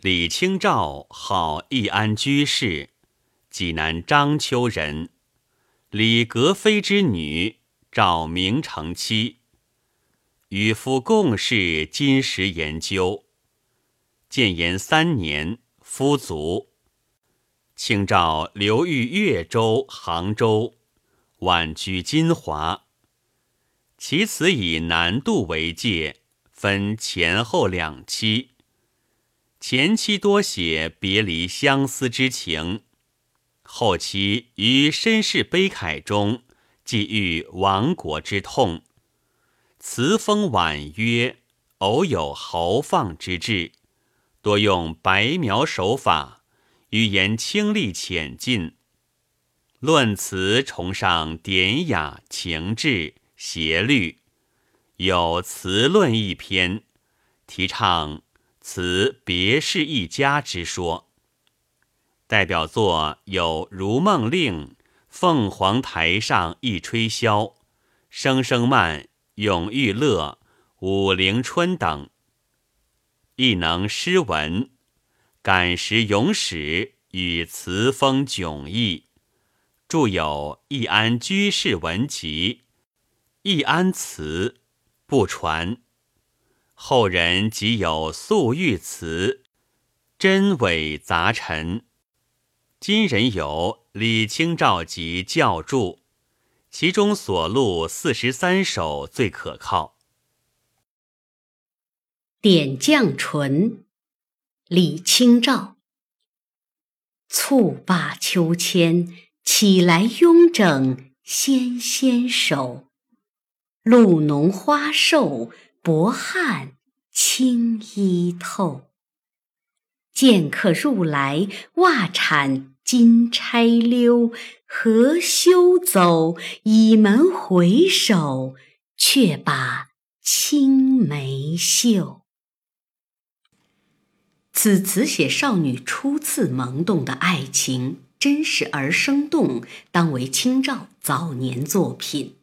李清照，号易安居士，济南章丘人，李格非之女，赵明诚妻。与夫共事金石研究。建炎三年，夫卒。清照流寓越州、杭州，晚居金华。其词以南渡为界，分前后两期。前期多写别离相思之情，后期于身世悲慨中寄寓亡国之痛。词风婉约，偶有豪放之志，多用白描手法，语言清丽浅近。论词崇尚典雅情致。协律有词论一篇，提倡词别是一家之说。代表作有《如梦令》《凤凰台上一吹箫》《声声慢》《永遇乐》《武陵春》等。亦能诗文，感时咏史与词风迥异，著有《易安居士文集》。易安词不传，后人即有素玉词，真伪杂陈。今人有李清照集校注，其中所录四十三首最可靠。点绛唇，李清照。蹴罢秋千，起来慵整纤纤手。露浓花瘦，薄汗轻衣透。见客入来，袜铲金钗溜。何羞走？倚门回首，却把青梅嗅。此词写少女初次萌动的爱情，真实而生动，当为清照早年作品。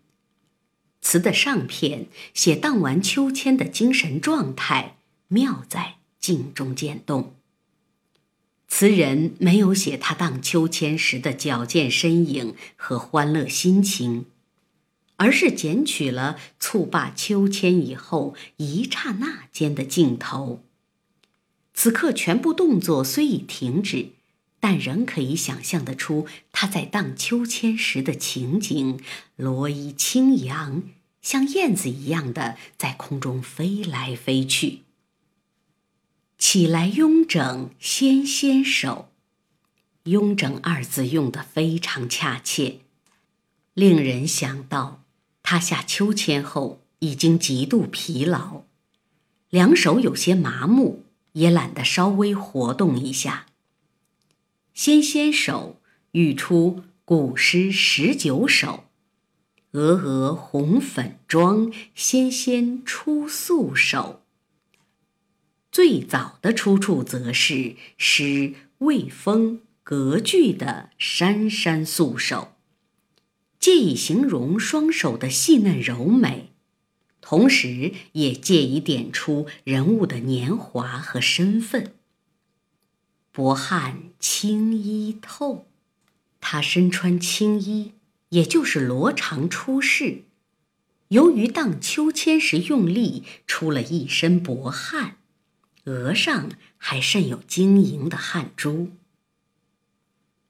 词的上片写荡完秋千的精神状态，妙在静中见动。词人没有写他荡秋千时的矫健身影和欢乐心情，而是剪取了蹴罢秋千以后一刹那间的镜头。此刻全部动作虽已停止，但仍可以想象得出他在荡秋千时的情景，罗衣轻扬。像燕子一样的在空中飞来飞去。起来慵整纤纤手，慵整二字用得非常恰切，令人想到他下秋千后已经极度疲劳，两手有些麻木，也懒得稍微活动一下。纤纤手语出古诗十九首。鹅鹅红粉妆，纤纤出素手。最早的出处则是诗魏风格句的珊珊素手，借以形容双手的细嫩柔美，同时也借以点出人物的年华和身份。薄汗轻衣透，他身穿青衣。也就是罗裳出世，由于荡秋千时用力，出了一身薄汗，额上还渗有晶莹的汗珠。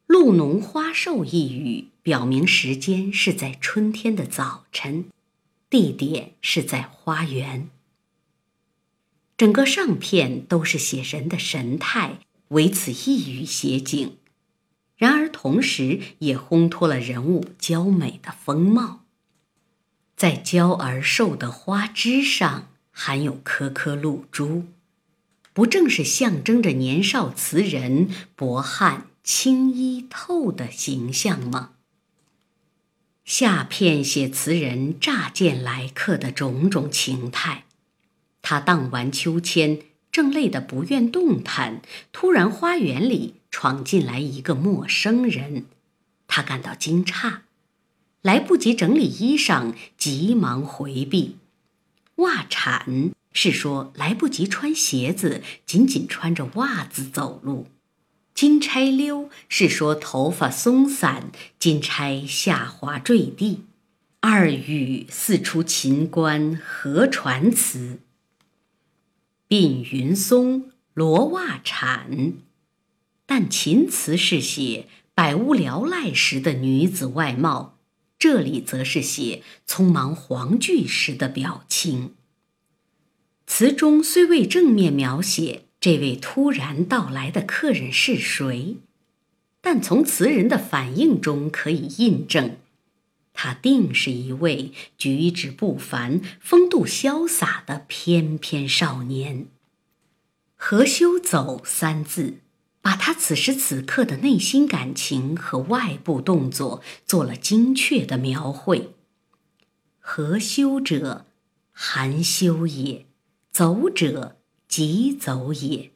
露浓花瘦一语，表明时间是在春天的早晨，地点是在花园。整个上片都是写人的神态，唯此一语写景。然而，同时也烘托了人物娇美的风貌，在娇而瘦的花枝上含有颗颗露珠，不正是象征着年少词人薄汗轻衣透的形象吗？下片写词人乍见来客的种种情态，他荡完秋千，正累得不愿动弹，突然花园里。闯进来一个陌生人，他感到惊诧，来不及整理衣裳，急忙回避。袜铲是说来不及穿鞋子，仅仅穿着袜子走路；金钗溜是说头发松散，金钗下滑坠地。二语四出秦观何传词。鬓云松，罗袜铲。但秦词是写百无聊赖时的女子外貌，这里则是写匆忙黄句时的表情。词中虽未正面描写这位突然到来的客人是谁，但从词人的反应中可以印证，他定是一位举止不凡、风度潇洒的翩翩少年。何修走三字，把他此时此刻的内心感情和外部动作做了精确的描绘。何修者，含羞也。走者即走也。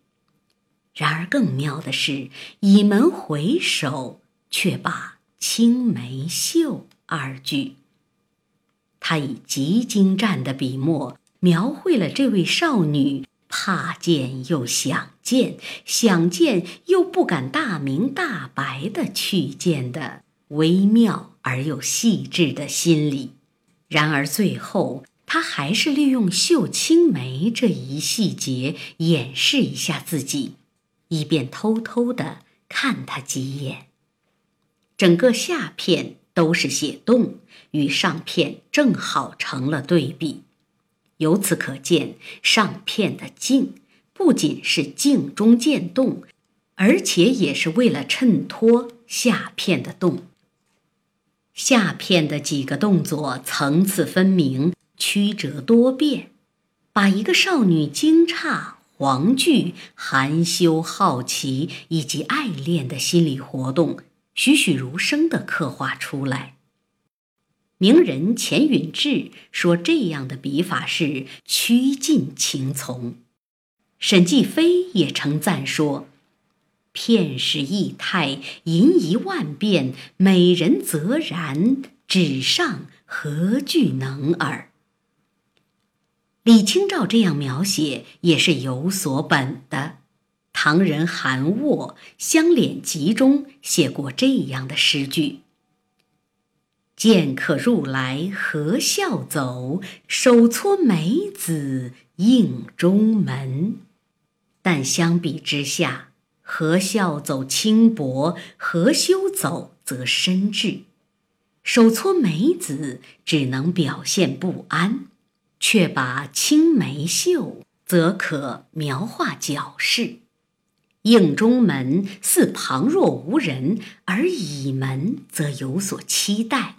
然而更妙的是，倚门回首，却把青梅嗅二句。他以极精湛的笔墨，描绘了这位少女怕见又想见，想见又不敢大明大白的去见的微妙而又细致的心理。然而最后。他还是利用绣青梅这一细节掩饰一下自己，以便偷偷的看他几眼。整个下片都是写动，与上片正好成了对比。由此可见，上片的静不仅是静中见动，而且也是为了衬托下片的动。下片的几个动作层次分明。曲折多变，把一个少女惊诧、惶惧、含羞、好奇以及爱恋的心理活动栩栩如生地刻画出来。名人钱允志说：“这样的笔法是趋近情从。”沈继飞也称赞说：“片时意态，吟一万变，美人则然，纸上何惧能耳？”李清照这样描写也是有所本的。唐人韩沃《香脸集》中写过这样的诗句：“见客入来何笑走，手搓梅子映中门。”但相比之下，何笑走轻薄，何羞走则深挚。手搓梅子只能表现不安。却把青梅嗅，则可描画矫饰；应中门似旁若无人，而倚门则有所期待。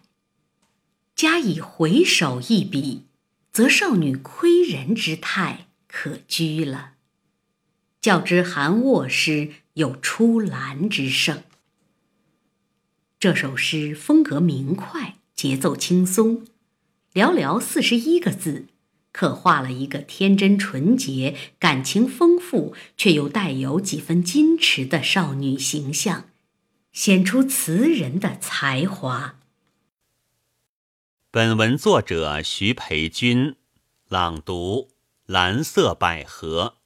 加以回首一笔，则少女窥人之态可掬了。较之韩卧诗有出兰之胜。这首诗风格明快，节奏轻松。寥寥四十一个字，刻画了一个天真纯洁、感情丰富却又带有几分矜持的少女形象，显出词人的才华。本文作者徐培军，朗读：蓝色百合。